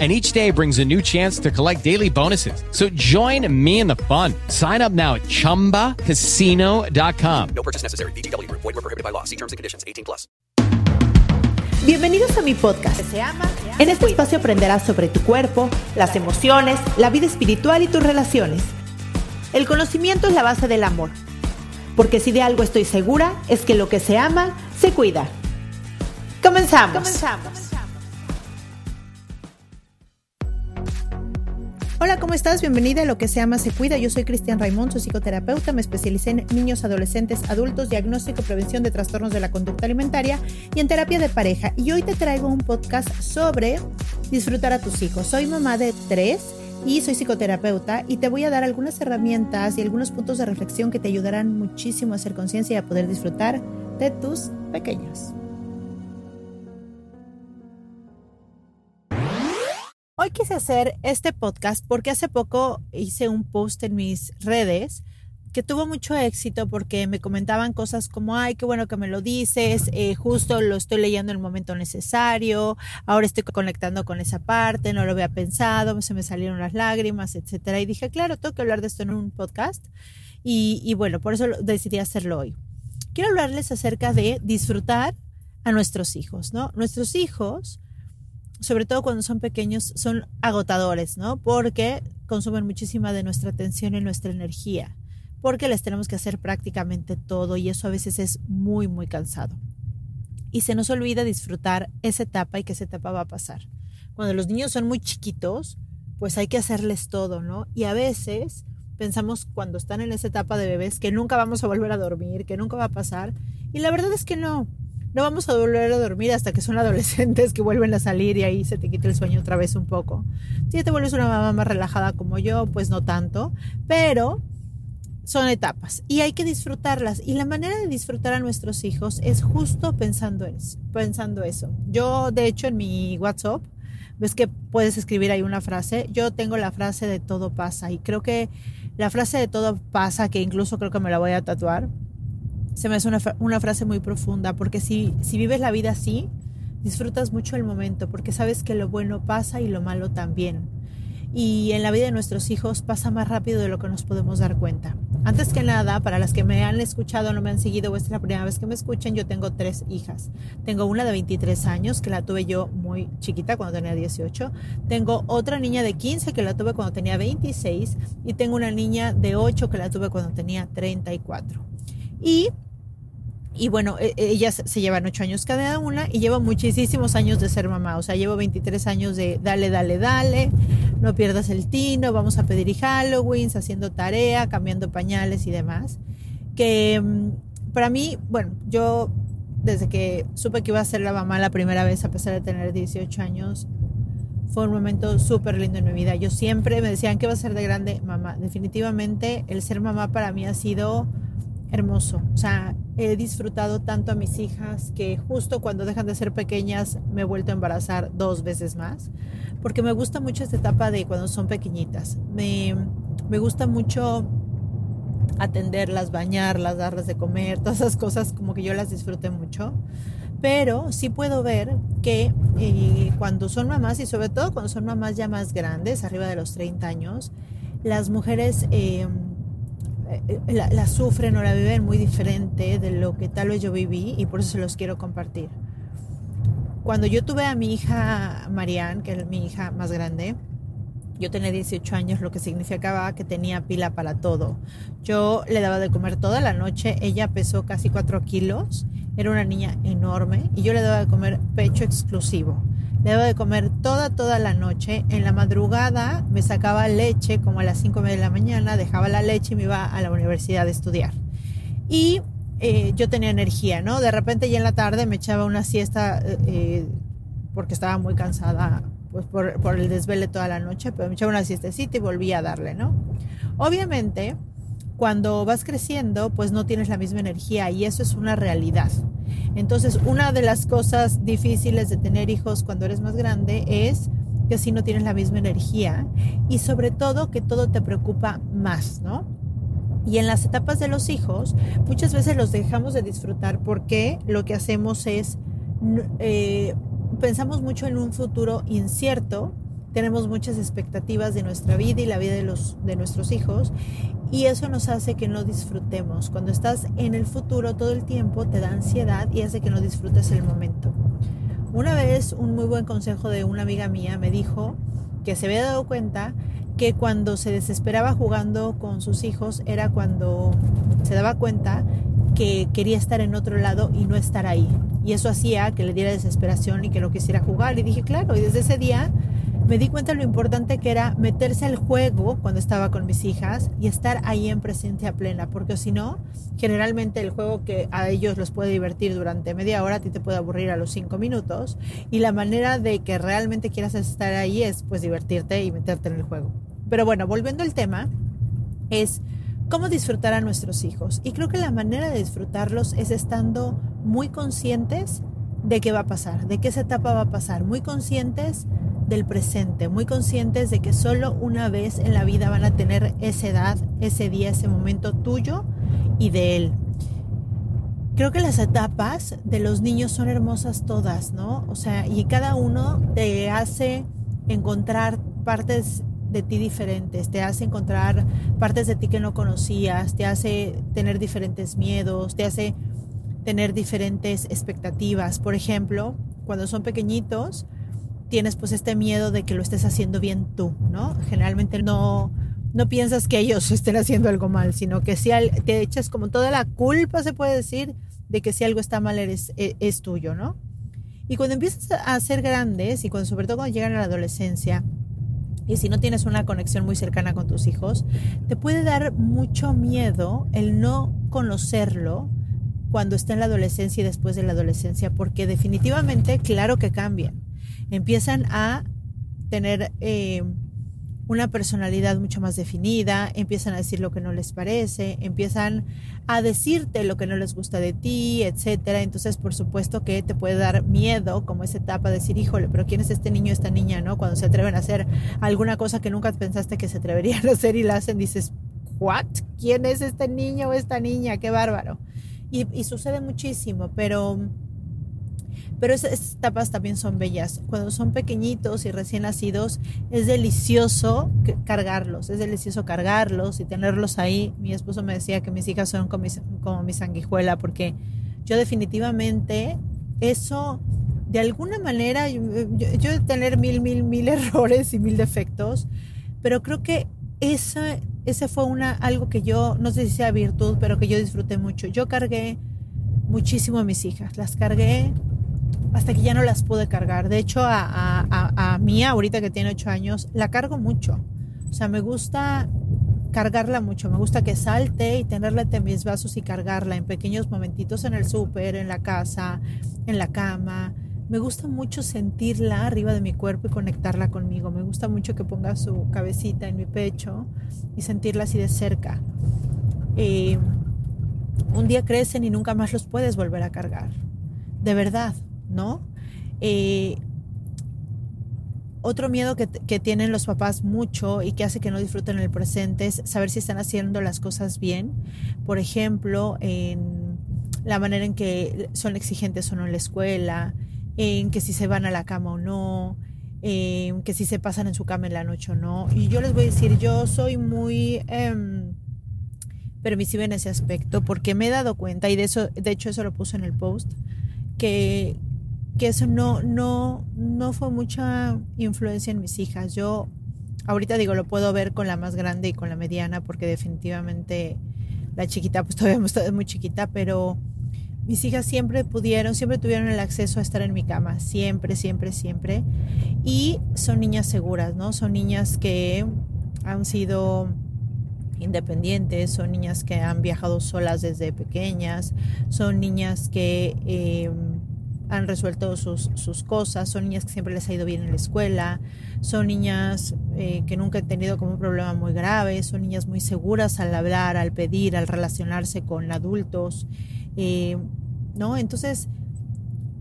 and each day brings a new chance to collect daily bonuses. So join me in the fun. Sign up now at ChumbaCasino.com. No purchase necessary. BGW. Void were prohibited by law. See terms and conditions. 18 plus. Bienvenidos a mi podcast. Se ama, en este espacio aprenderás sobre tu cuerpo, las emociones, la vida espiritual y tus relaciones. El conocimiento es la base del amor. Porque si de algo estoy segura, es que lo que se ama, se cuida. Comenzamos. Comenzamos. ¿Cómo estás? Bienvenida a Lo que se ama se cuida. Yo soy Cristian Raimond, su psicoterapeuta. Me especialicé en niños, adolescentes, adultos, diagnóstico, prevención de trastornos de la conducta alimentaria y en terapia de pareja. Y hoy te traigo un podcast sobre disfrutar a tus hijos. Soy mamá de tres y soy psicoterapeuta y te voy a dar algunas herramientas y algunos puntos de reflexión que te ayudarán muchísimo a hacer conciencia y a poder disfrutar de tus pequeños. Quise hacer este podcast porque hace poco hice un post en mis redes que tuvo mucho éxito porque me comentaban cosas como, ay, qué bueno que me lo dices, eh, justo lo estoy leyendo en el momento necesario, ahora estoy conectando con esa parte, no lo había pensado, se me salieron las lágrimas, etcétera. Y dije, claro, tengo que hablar de esto en un podcast. Y, y bueno, por eso decidí hacerlo hoy. Quiero hablarles acerca de disfrutar a nuestros hijos, ¿no? Nuestros hijos sobre todo cuando son pequeños, son agotadores, ¿no? Porque consumen muchísima de nuestra atención y nuestra energía, porque les tenemos que hacer prácticamente todo y eso a veces es muy, muy cansado. Y se nos olvida disfrutar esa etapa y que esa etapa va a pasar. Cuando los niños son muy chiquitos, pues hay que hacerles todo, ¿no? Y a veces pensamos cuando están en esa etapa de bebés que nunca vamos a volver a dormir, que nunca va a pasar. Y la verdad es que no no vamos a volver a dormir hasta que son adolescentes que vuelven a salir y ahí se te quita el sueño otra vez un poco. Si ya te vuelves una mamá más relajada como yo, pues no tanto, pero son etapas y hay que disfrutarlas. Y la manera de disfrutar a nuestros hijos es justo pensando, pensando eso. Yo, de hecho, en mi WhatsApp, ves que puedes escribir ahí una frase. Yo tengo la frase de todo pasa y creo que la frase de todo pasa, que incluso creo que me la voy a tatuar, se me hace una, una frase muy profunda, porque si, si vives la vida así, disfrutas mucho el momento, porque sabes que lo bueno pasa y lo malo también. Y en la vida de nuestros hijos pasa más rápido de lo que nos podemos dar cuenta. Antes que nada, para las que me han escuchado no me han seguido o es la primera vez que me escuchan, yo tengo tres hijas. Tengo una de 23 años, que la tuve yo muy chiquita, cuando tenía 18. Tengo otra niña de 15, que la tuve cuando tenía 26. Y tengo una niña de 8, que la tuve cuando tenía 34. Y y bueno, e, e, ellas se llevan ocho años cada una y llevo muchísimos años de ser mamá. O sea, llevo 23 años de dale, dale, dale, no pierdas el tino, vamos a pedir Halloween, haciendo tarea, cambiando pañales y demás. Que mm, para mí, bueno, yo desde que supe que iba a ser la mamá la primera vez, a pesar de tener 18 años, fue un momento súper lindo en mi vida. Yo siempre me decían que va a ser de grande mamá. Definitivamente el ser mamá para mí ha sido hermoso. O sea, he disfrutado tanto a mis hijas que justo cuando dejan de ser pequeñas me he vuelto a embarazar dos veces más, porque me gusta mucho esta etapa de cuando son pequeñitas. Me, me gusta mucho atenderlas, bañarlas, darles de comer, todas esas cosas como que yo las disfruté mucho. Pero sí puedo ver que eh, cuando son mamás y sobre todo cuando son mamás ya más grandes, arriba de los 30 años, las mujeres... Eh, eh, la, sufren o la viven muy diferente de lo que tal vez yo viví y por eso se los quiero compartir. Cuando yo tuve a mi hija Marianne, que es mi hija más grande, yo tenía 18 años, lo que significaba que tenía pila para todo. Yo le daba de comer toda la noche, ella pesó casi 4 kilos, era una niña enorme y yo le daba de comer pecho exclusivo. Daba de comer toda, toda la noche. En la madrugada me sacaba leche como a las 5 de la mañana, dejaba la leche y me iba a la universidad a estudiar. Y eh, yo tenía energía, ¿no? De repente ya en la tarde me echaba una siesta eh, porque estaba muy cansada pues por, por, el desvele toda la noche, pero me echaba una siestecita y volvía a darle, ¿no? Obviamente, cuando vas creciendo, pues no tienes la misma energía y eso es una realidad. Entonces, una de las cosas difíciles de tener hijos cuando eres más grande es que si no tienes la misma energía y sobre todo que todo te preocupa más, ¿no? Y en las etapas de los hijos, muchas veces los dejamos de disfrutar porque lo que hacemos es, eh, pensamos mucho en un futuro incierto, tenemos muchas expectativas de nuestra vida y la vida de, los, de nuestros hijos y eso nos hace que no disfrutemos. Cuando estás en el futuro todo el tiempo te da ansiedad y hace que no disfrutes el momento. Una vez un muy buen consejo de una amiga mía me dijo que se había dado cuenta que cuando se desesperaba jugando con sus hijos era cuando se daba cuenta que quería estar en otro lado y no estar ahí. Y eso hacía que le diera desesperación y que no quisiera jugar. Y dije, claro, y desde ese día me di cuenta de lo importante que era meterse al juego cuando estaba con mis hijas y estar ahí en presencia plena, porque si no, generalmente el juego que a ellos los puede divertir durante media hora, a ti te puede aburrir a los cinco minutos, y la manera de que realmente quieras estar ahí es pues divertirte y meterte en el juego. Pero bueno, volviendo al tema, es cómo disfrutar a nuestros hijos. Y creo que la manera de disfrutarlos es estando muy conscientes de qué va a pasar, de qué esa etapa va a pasar, muy conscientes del presente, muy conscientes de que solo una vez en la vida van a tener esa edad, ese día, ese momento tuyo y de él. Creo que las etapas de los niños son hermosas todas, ¿no? O sea, y cada uno te hace encontrar partes de ti diferentes, te hace encontrar partes de ti que no conocías, te hace tener diferentes miedos, te hace tener diferentes expectativas. Por ejemplo, cuando son pequeñitos, tienes pues este miedo de que lo estés haciendo bien tú, ¿no? Generalmente no, no piensas que ellos estén haciendo algo mal, sino que si te echas como toda la culpa, se puede decir, de que si algo está mal eres, e, es, tuyo, ¿no? Y cuando empiezas a ser grandes y cuando sobre todo cuando llegan a la adolescencia, y si no tienes una conexión muy cercana con tus hijos, te puede dar mucho miedo el no conocerlo cuando está en la adolescencia y después de la adolescencia, porque definitivamente, claro que cambian empiezan a tener eh, una personalidad mucho más definida, empiezan a decir lo que no les parece, empiezan a decirte lo que no les gusta de ti, etcétera. Entonces, por supuesto que te puede dar miedo, como esa etapa, de decir, híjole, pero ¿quién es este niño, esta niña, no? Cuando se atreven a hacer alguna cosa que nunca pensaste que se atreverían a hacer y la hacen, dices, ¿what? ¿Quién es este niño o esta niña? Qué bárbaro. Y, y sucede muchísimo, pero pero esas etapas también son bellas. Cuando son pequeñitos y recién nacidos, es delicioso cargarlos, es delicioso cargarlos y tenerlos ahí. Mi esposo me decía que mis hijas son como mi, sanguijuela, porque yo definitivamente eso, de alguna manera, yo, yo, de tener mil, mil, mil errores y mil defectos, pero creo que esa, ese fue una, algo que yo, no sé si sea virtud, pero que yo disfruté mucho. Yo cargué muchísimo a mis hijas, las cargué hasta que ya no las pude cargar. De hecho, a, a, a, Mía, ahorita que tiene 8 años, la cargo mucho. O sea, me gusta cargarla mucho. Me gusta que salte y tenerla entre mis brazos y cargarla en pequeños momentitos en el súper, en la casa, en la cama. Me gusta mucho sentirla arriba de mi cuerpo y conectarla conmigo. Me gusta mucho que ponga su cabecita en mi pecho y sentirla así de cerca. Eh, un día crecen y nunca más los puedes volver a cargar. De verdad. ¿No? Eh, otro miedo que, tienen los papás mucho y que hace que no disfruten el presente es saber si están haciendo las cosas bien. Por ejemplo, en la manera en que son exigentes o no en la escuela, en que si se van a la cama o no, en que si se pasan en su cama en la noche o no. Y yo les voy a decir, yo soy muy em, permisiva en ese aspecto porque me he dado cuenta, y de eso, de hecho eso lo puse en el post, que, que eso no, no, no fue mucha influencia en mis hijas. Yo ahorita digo, lo puedo ver con la más grande y con la mediana, porque definitivamente la chiquita, pues todavía es muy chiquita, pero mis hijas siempre pudieron, siempre tuvieron el acceso a estar en mi cama, siempre, siempre, siempre. Y son niñas seguras, ¿no? Son niñas que han sido independientes, son niñas que han viajado solas desde pequeñas, son niñas que... Eh, han resuelto sus, cosas, son niñas que siempre les ha ido bien en la escuela, son niñas eh, que nunca han tenido como un problema muy grave, son niñas muy seguras al hablar, al pedir, al relacionarse con adultos. Eh, ¿no? Entonces,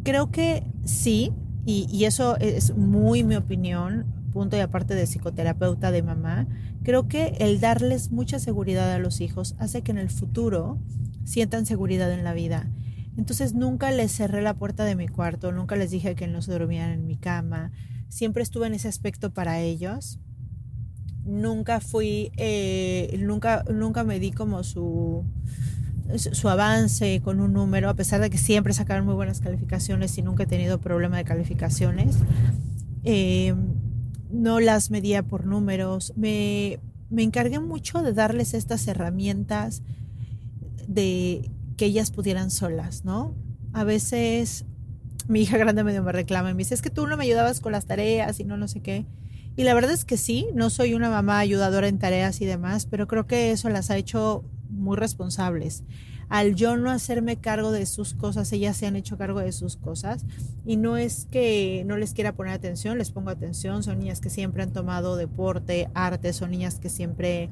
creo que sí, y, y eso es muy mi opinión, punto y aparte de psicoterapeuta de mamá, creo que el darles mucha seguridad a los hijos hace que en el futuro sientan seguridad en la vida. Entonces nunca les cerré la puerta de mi cuarto, nunca les dije que no se dormían en mi cama, siempre estuve en ese aspecto para ellos. Nunca fui, eh, nunca, nunca me di como su, su avance con un número, a pesar de que siempre sacaron muy buenas calificaciones y nunca he tenido problema de calificaciones. Eh, no las medía por números. Me, me encargué mucho de darles estas herramientas de que ellas pudieran solas, ¿no? A veces mi hija grande medio me reclama y me dice, es que tú no me ayudabas con las tareas y no, no sé qué. Y la verdad es que sí, no soy una mamá ayudadora en tareas y demás, pero creo que eso las ha hecho muy responsables. Al yo no hacerme cargo de sus cosas, ellas se han hecho cargo de sus cosas. Y no es que no les quiera poner atención, les pongo atención. Son niñas que siempre han tomado deporte, arte, son niñas que siempre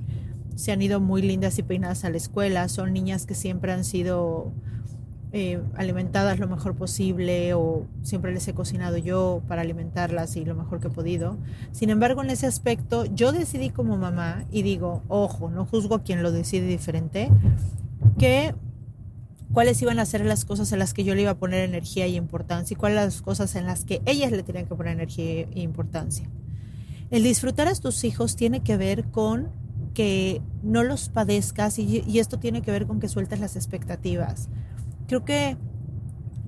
se han ido muy lindas y peinadas a la escuela, son niñas que siempre han sido eh, alimentadas lo mejor posible o siempre les he cocinado yo para alimentarlas y lo mejor que he podido. Sin embargo, en ese aspecto yo decidí como mamá y digo, ojo, no juzgo a quien lo decide diferente, que cuáles iban a ser las cosas en las que yo le iba a poner energía y importancia y cuáles las cosas en las que ellas le tenían que poner energía e importancia. El disfrutar a tus hijos tiene que ver con que no los padezcas y, esto tiene que ver con que sueltes las expectativas creo que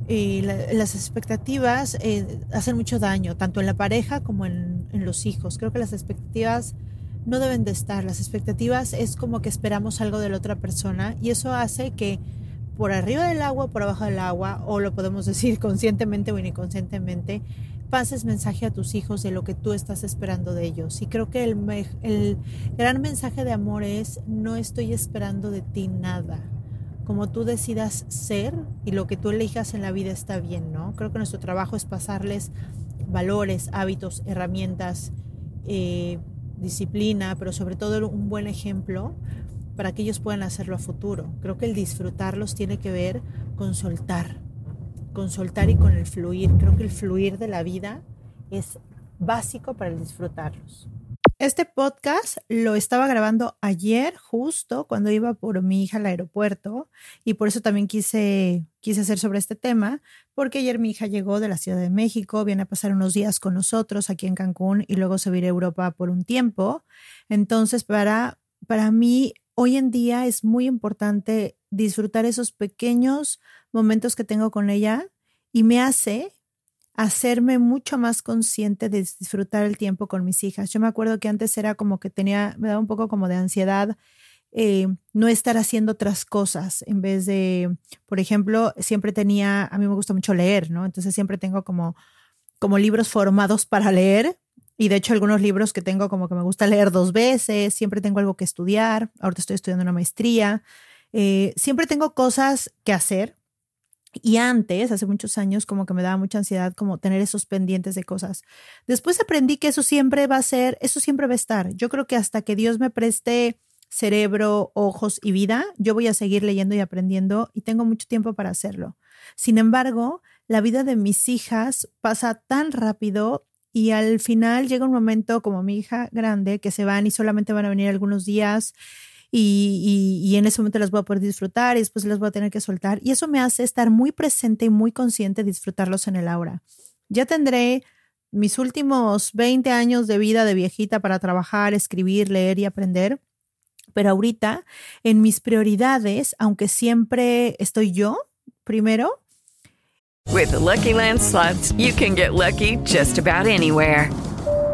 eh, las expectativas eh, hacen mucho daño, tanto en la pareja como en, en, los hijos. Creo que las expectativas no deben de estar. Las expectativas es como que esperamos algo de la otra persona y eso hace que por arriba del agua, por abajo del agua, o lo podemos decir conscientemente o inconscientemente, pases mensaje a tus hijos de lo que tú estás esperando de ellos. Y creo que el, gran mensaje de amor es, no estoy esperando de ti nada como tú decidas ser y lo que tú elijas en la vida está bien, ¿no? Creo que nuestro trabajo es pasarles valores, hábitos, herramientas, eh, disciplina, pero sobre todo un buen ejemplo para que ellos puedan hacerlo a futuro. Creo que el disfrutarlos tiene que ver con soltar, con soltar y con el fluir. Creo que el fluir de la vida es básico para disfrutarlos. Este podcast lo estaba grabando ayer, justo cuando iba por mi hija al aeropuerto, y por eso también quise, quise hacer sobre este tema, porque ayer mi hija llegó de la Ciudad de México, viene a pasar unos días con nosotros aquí en Cancún y luego se va a ir a Europa por un tiempo. Entonces, para, para mí, hoy en día es muy importante disfrutar esos pequeños momentos que tengo con ella y me hace hacerme mucho más consciente de disfrutar el tiempo con mis hijas. Yo me acuerdo que antes era como que tenía, me daba un poco como de ansiedad eh, no estar haciendo otras cosas en vez de, por ejemplo, siempre tenía, a mí me gusta mucho leer, ¿no? Entonces siempre tengo como, como libros formados para leer. Y de hecho algunos libros que tengo como que me gusta leer dos veces, siempre tengo algo que estudiar, ahorita estoy estudiando una maestría, eh, siempre tengo cosas que hacer y antes, hace muchos años, como que me daba mucha ansiedad como tener esos pendientes de cosas. Después aprendí que eso siempre va a ser, eso siempre va a estar. Yo creo que hasta que Dios me preste cerebro, ojos y vida, yo voy a seguir leyendo y aprendiendo y tengo mucho tiempo para hacerlo. Sin embargo, la vida de mis hijas pasa tan rápido y al final llega un momento como mi hija grande que se van y solamente van a venir algunos días y, en ese momento las voy a poder disfrutar y después las voy a tener que soltar. Y eso me hace estar muy presente y muy consciente de disfrutarlos en el aura. Ya tendré mis últimos 20 años de vida de viejita para trabajar, escribir, leer y aprender. Pero ahorita, en mis prioridades, aunque siempre estoy yo primero. With the Lucky Land slots, you can get lucky just about anywhere.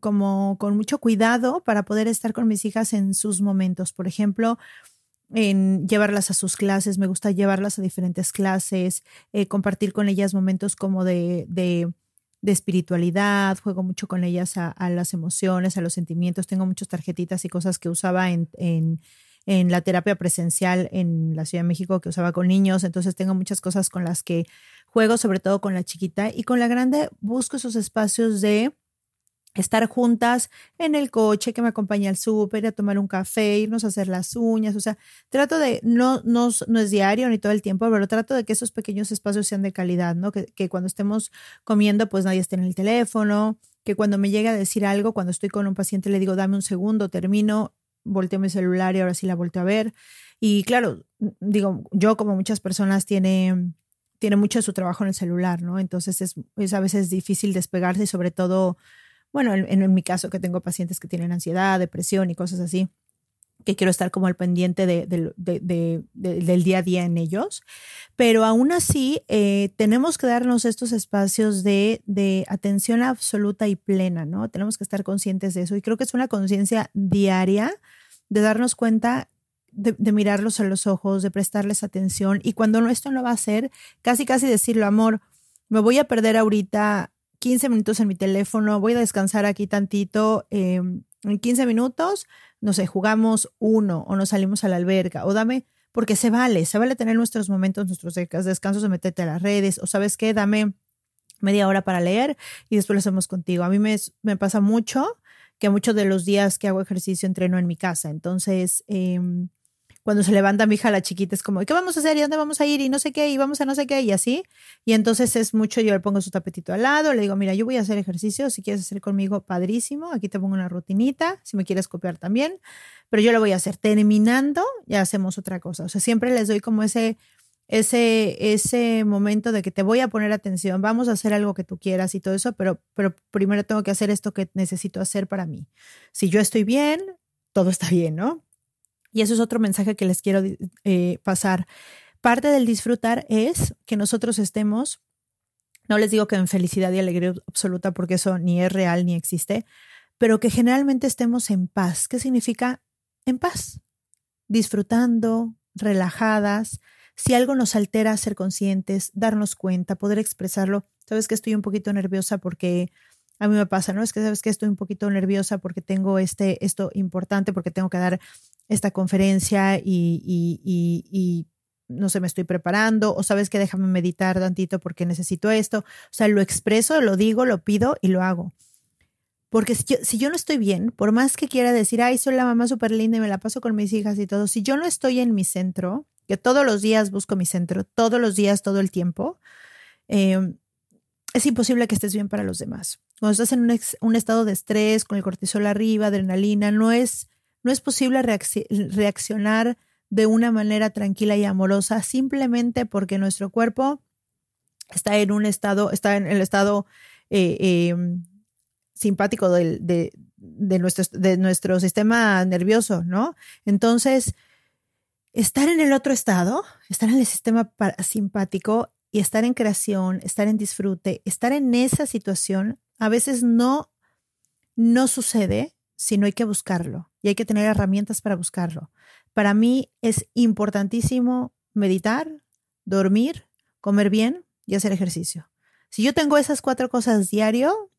como con mucho cuidado para poder estar con mis hijas en sus momentos. Por ejemplo, en llevarlas a sus clases, me gusta llevarlas a diferentes clases, eh, compartir con ellas momentos como de, de, espiritualidad, juego mucho con ellas a, a, las emociones, a los sentimientos, tengo muchas tarjetitas y cosas que usaba en, en, en, la terapia presencial en la Ciudad de México que usaba con niños, entonces tengo muchas cosas con las que juego, sobre todo con la chiquita. Y con la grande busco esos espacios de estar juntas en el coche, que me acompañe al súper, a tomar un café, irnos a hacer las uñas, o sea, trato de, no, no, no es diario ni todo el tiempo, pero trato de que esos pequeños espacios sean de calidad, ¿no? Que, que cuando estemos comiendo, pues nadie esté en el teléfono, que cuando me llegue a decir algo, cuando estoy con un paciente, le digo, dame un segundo, termino, volteo mi celular y ahora sí la volteo a ver. Y claro, digo, yo como muchas personas tiene, tiene mucho de su trabajo en el celular, ¿no? Entonces es, es a veces difícil despegarse y sobre todo bueno, en, mi caso que tengo pacientes que tienen ansiedad, depresión y cosas así, que quiero estar como al pendiente de, de, de, del día a día en ellos, pero aún así eh, tenemos que darnos estos espacios de, atención absoluta y plena, ¿no? Tenemos que estar conscientes de eso. Y creo que es una conciencia diaria de darnos cuenta de, de, mirarlos a los ojos, de prestarles atención. Y cuando esto no va a ser, casi casi decirlo, amor, me voy a perder ahorita 15 minutos en mi teléfono, voy a descansar aquí tantito, eh, en 15 minutos, no sé, jugamos uno o nos salimos a la alberca o dame, porque se vale, se vale tener nuestros momentos, nuestros descansos de meterte a las redes o sabes qué, dame media hora para leer y después lo hacemos contigo. A mí me, me pasa mucho que muchos de los días que hago ejercicio entreno en mi casa, entonces... Eh, cuando se levanta mi hija, la chiquita, es como, ¿qué vamos a hacer? ¿Y dónde vamos a ir? Y no sé qué, y vamos a no sé qué, y así. Y entonces es mucho, yo le pongo su tapetito al lado, le digo, mira, yo voy a hacer ejercicio, si quieres hacer conmigo, padrísimo, aquí te pongo una rutinita, si me quieres copiar también, pero yo lo voy a hacer. Terminando, ya hacemos otra cosa. O sea, siempre les doy como ese, ese, ese momento de que te voy a poner atención, vamos a hacer algo que tú quieras y todo eso, pero, pero primero tengo que hacer esto que necesito hacer para mí. Si yo estoy bien, todo está bien, ¿no? Y eso es otro mensaje que les quiero eh, pasar. Parte del disfrutar es que nosotros estemos, no les digo que en felicidad y alegría absoluta, porque eso ni es real ni existe, pero que generalmente estemos en paz. ¿Qué significa en paz? Disfrutando, relajadas. Si algo nos altera, ser conscientes, darnos cuenta, poder expresarlo. Sabes que estoy un poquito nerviosa porque a mí me pasa, ¿no? Es que sabes que estoy un poquito nerviosa porque tengo este, esto importante, porque tengo que dar esta conferencia y, no sé, me estoy preparando, o sabes que déjame meditar tantito porque necesito esto. O sea, lo expreso, lo digo, lo pido y lo hago. Porque si yo, si yo no estoy bien, por más que quiera decir, ay, soy la mamá súper linda y me la paso con mis hijas y todo, si yo no estoy en mi centro, que todos los días busco mi centro, todos los días, todo el tiempo, eh, es imposible que estés bien para los demás. Cuando estás en un, estado de estrés, con el cortisol arriba, adrenalina, no es no es posible reaccionar de una manera tranquila y amorosa simplemente porque nuestro cuerpo está en un estado, está en el estado eh, eh, simpático de, nuestro, de nuestro sistema nervioso, ¿no? Entonces, estar en el otro estado, estar en el sistema simpático y estar en creación, estar en disfrute, estar en esa situación, a veces no, no sucede sino hay que buscarlo y hay que tener herramientas para buscarlo. Para mí es importantísimo meditar, dormir, comer bien y hacer ejercicio. Si yo tengo esas cuatro cosas diario,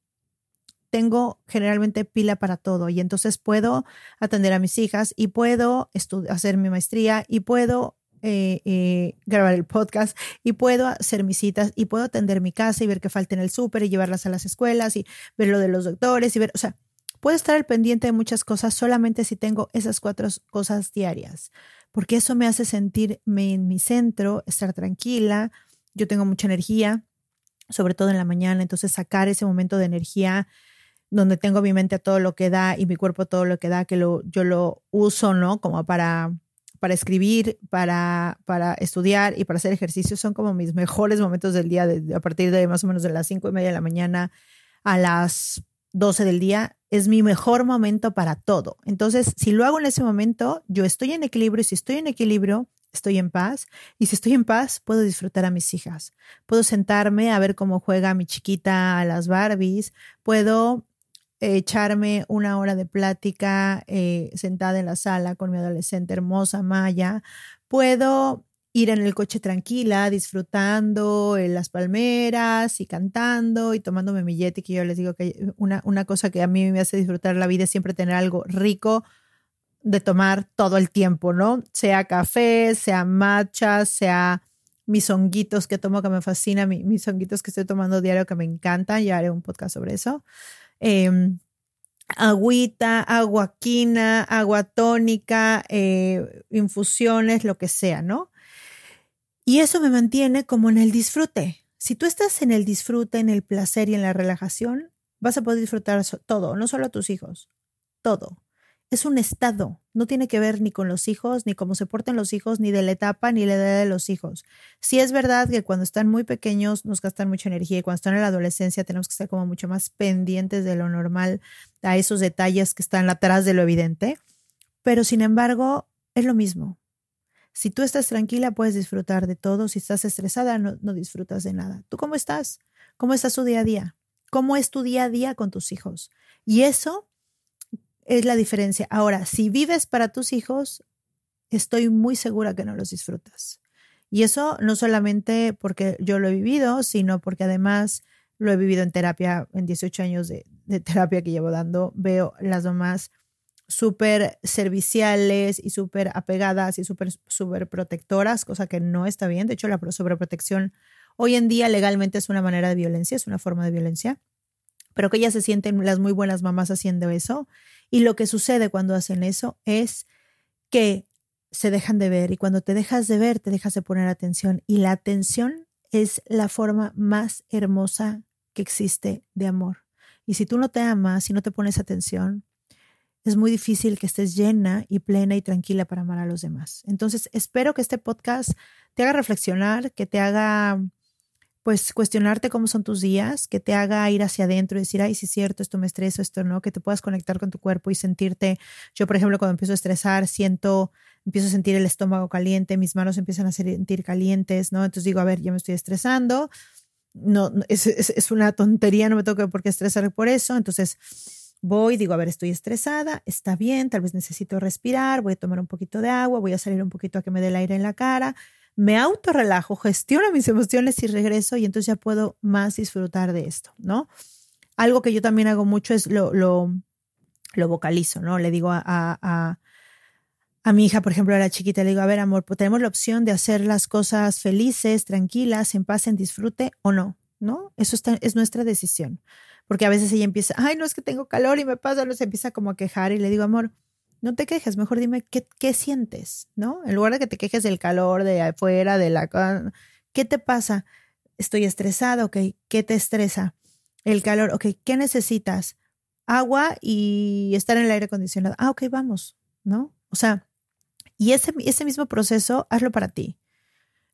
tengo generalmente pila para todo y entonces puedo atender a mis hijas y puedo hacer mi maestría y puedo eh, eh, grabar el podcast y puedo hacer mis citas y puedo atender mi casa y ver que falta en el súper y llevarlas a las escuelas y ver lo de los doctores y ver, o sea, Puedo estar al pendiente de muchas cosas solamente si tengo esas cuatro cosas diarias, porque eso me hace sentirme en mi centro, estar tranquila. Yo tengo mucha energía, sobre todo en la mañana, entonces sacar ese momento de energía donde tengo mi mente a todo lo que da y mi cuerpo a todo lo que da, que lo, yo lo uso, ¿no? Como para, para escribir, para, para estudiar y para hacer ejercicio, son como mis mejores momentos del día, de, a partir de más o menos de las cinco y media de la mañana a las 12 del día es mi mejor momento para todo. Entonces, si lo hago en ese momento, yo estoy en equilibrio y si estoy en equilibrio, estoy en paz. Y si estoy en paz, puedo disfrutar a mis hijas. Puedo sentarme a ver cómo juega mi chiquita a las Barbies. Puedo echarme una hora de plática eh, sentada en la sala con mi adolescente hermosa Maya. Puedo ir en el coche tranquila, disfrutando en las palmeras y cantando y tomándome mi yeti, que yo les digo que una, una cosa que a mí me hace disfrutar la vida es siempre tener algo rico de tomar todo el tiempo, ¿no? Sea café, sea matcha, sea mis honguitos que tomo que me fascina, mis honguitos que estoy tomando diario que me encantan, ya haré un podcast sobre eso. Eh, agüita, agua quina, agua tónica, eh, infusiones, lo que sea, ¿no? Y eso me mantiene como en el disfrute. Si tú estás en el disfrute, en el placer y en la relajación, vas a poder disfrutar todo, no solo a tus hijos, todo es un estado, no tiene que ver ni con los hijos, ni cómo se portan los hijos, ni de la etapa, ni la edad de los hijos. Sí es verdad que cuando están muy pequeños nos gastan mucha energía y cuando están en la adolescencia tenemos que estar como mucho más pendientes de lo normal, a esos detalles que están atrás de lo evidente, pero sin embargo es lo mismo. Si tú estás tranquila puedes disfrutar de todo, si estás estresada no, no disfrutas de nada. ¿Tú cómo estás? ¿Cómo está su día a día? ¿Cómo es tu día a día con tus hijos? Y eso es la diferencia. Ahora, si vives para tus hijos, estoy muy segura que no los disfrutas. Y eso no solamente porque yo lo he vivido, sino porque además lo he vivido en terapia, en 18 años de, terapia que llevo dando, veo las mamás súper serviciales y súper apegadas y súper super protectoras, cosa que no está bien. De hecho, la sobreprotección hoy en día legalmente es una manera de violencia, es una forma de violencia, pero que ellas se sienten las muy buenas mamás haciendo eso y lo que sucede cuando hacen eso es que se dejan de ver y cuando te dejas de ver, te dejas de poner atención. Y la atención es la forma más hermosa que existe de amor. Y si tú no te amas y no te pones atención, es muy difícil que estés llena y plena y tranquila para amar a los demás. Entonces, espero que este podcast te haga reflexionar, que te haga pues cuestionarte cómo son tus días, que te haga ir hacia adentro y decir, ay, sí es cierto, esto me estresa, esto no, que te puedas conectar con tu cuerpo y sentirte, yo por ejemplo cuando empiezo a estresar, siento, empiezo a sentir el estómago caliente, mis manos empiezan a sentir calientes, ¿no? Entonces digo, a ver, yo me estoy estresando, no, es, es, una tontería, no me tengo por qué estresar por eso, entonces voy, digo, a ver, estoy estresada, está bien, tal vez necesito respirar, voy a tomar un poquito de agua, voy a salir un poquito a que me dé el aire en la cara, me autorrelajo, gestiono mis emociones y regreso y entonces ya puedo más disfrutar de esto, ¿no? Algo que yo también hago mucho es lo, lo, vocalizo, ¿no? Le digo a, a, a, mi hija, por ejemplo, a la chiquita, le digo, a ver, amor, pues tenemos la opción de hacer las cosas felices, tranquilas, en paz, en disfrute o no, ¿no? Eso está, es nuestra decisión. Porque a veces ella empieza, ay, no es que tengo calor y me pasa, no se empieza como a quejar y le digo, amor, no te quejes, mejor dime qué, qué sientes, ¿no? En lugar de que te quejes del calor, de afuera, de la... ¿Qué te pasa? Estoy estresado, ok. ¿Qué te estresa? El calor, ok. ¿Qué necesitas? Agua y estar en el aire acondicionado. Ah, ok, vamos, ¿no? O sea, y ese, ese mismo proceso, hazlo para ti.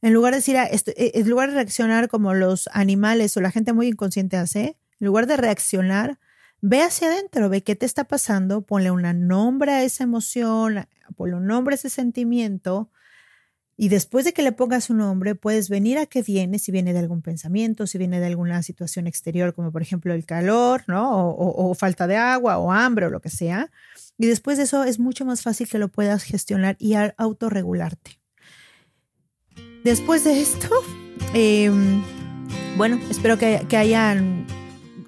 En lugar de decir, eh, en lugar de reaccionar como los animales o la gente muy inconsciente hace, en lugar de reaccionar, Ve hacia adentro, ve qué te está pasando, ponle un nombre a esa emoción, ponle un nombre a ese sentimiento. Y después de que le pongas un nombre, puedes venir a qué viene, si viene de algún pensamiento, si viene de alguna situación exterior, como por ejemplo el calor, ¿no? O, falta de agua, o hambre, o lo que sea. Y después de eso es mucho más fácil que lo puedas gestionar y autorregularte. Después de esto, em, bueno, espero que hayan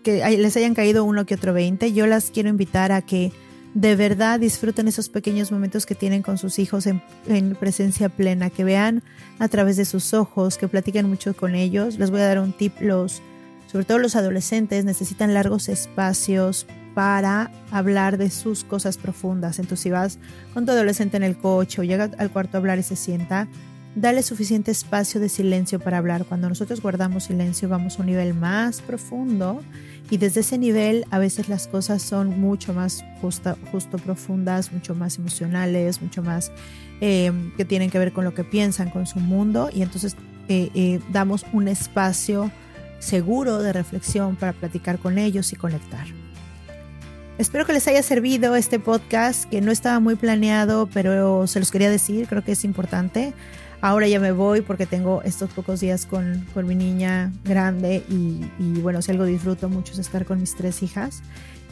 que les hayan caído uno que otro 20. Yo las quiero invitar a que de verdad disfruten esos pequeños momentos que tienen con sus hijos en, presencia plena, que vean a través de sus ojos, que platiquen mucho con ellos. Les voy a dar un tip, los, sobre todo los adolescentes necesitan largos espacios para hablar de sus cosas profundas. Entonces si vas con tu adolescente en el coche o llega al cuarto a hablar y se sienta, Dale suficiente espacio de silencio para hablar. Cuando nosotros guardamos silencio vamos a un nivel más profundo y desde ese nivel a veces las cosas son mucho más justo, profundas, mucho más emocionales, mucho más eh, que tienen que ver con lo que piensan, con su mundo y entonces eh, eh, damos un espacio seguro de reflexión para platicar con ellos y conectar. Espero que les haya servido este podcast que no estaba muy planeado, pero se los quería decir, creo que es importante. Ahora ya me voy porque tengo estos pocos días con, con mi niña grande y, y, bueno, si algo disfruto mucho es estar con mis tres hijas.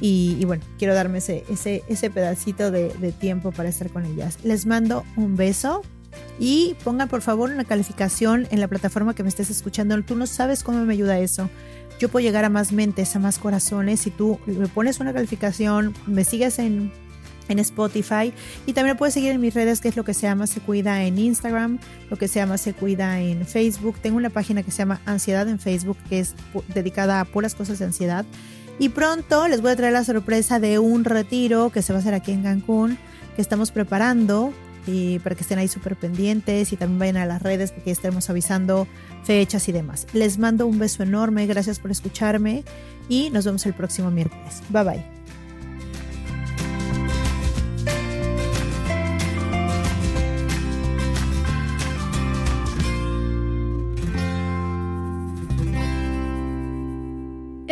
Y, y bueno, quiero darme ese, ese, ese pedacito de, de tiempo para estar con ellas. Les mando un beso y pongan por favor una calificación en la plataforma que me estés escuchando. Tú no sabes cómo me ayuda eso. Yo puedo llegar a más mentes, a más corazones. Si tú me pones una calificación, me sigues en, en Spotify y también puedes seguir en mis redes, que es lo que se llama Se Cuida en Instagram, lo que se llama Se Cuida en Facebook. Tengo una página que se llama Ansiedad en Facebook, que es dedicada a puras cosas de ansiedad. Y pronto les voy a traer la sorpresa de un retiro que se va a hacer aquí en Cancún, que estamos preparando y para que estén ahí súper pendientes y también vayan a las redes porque estaremos avisando fechas y demás. Les mando un beso enorme, gracias por escucharme y nos vemos el próximo miércoles. Bye bye.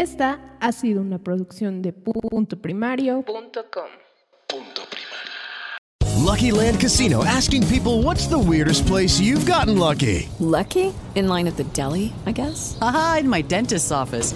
Esta ha sido una producción de punto primario.com. Lucky Land Casino asking people what's the weirdest place you've gotten lucky? Lucky? In line at the deli, I guess? Aha, in my dentist's office.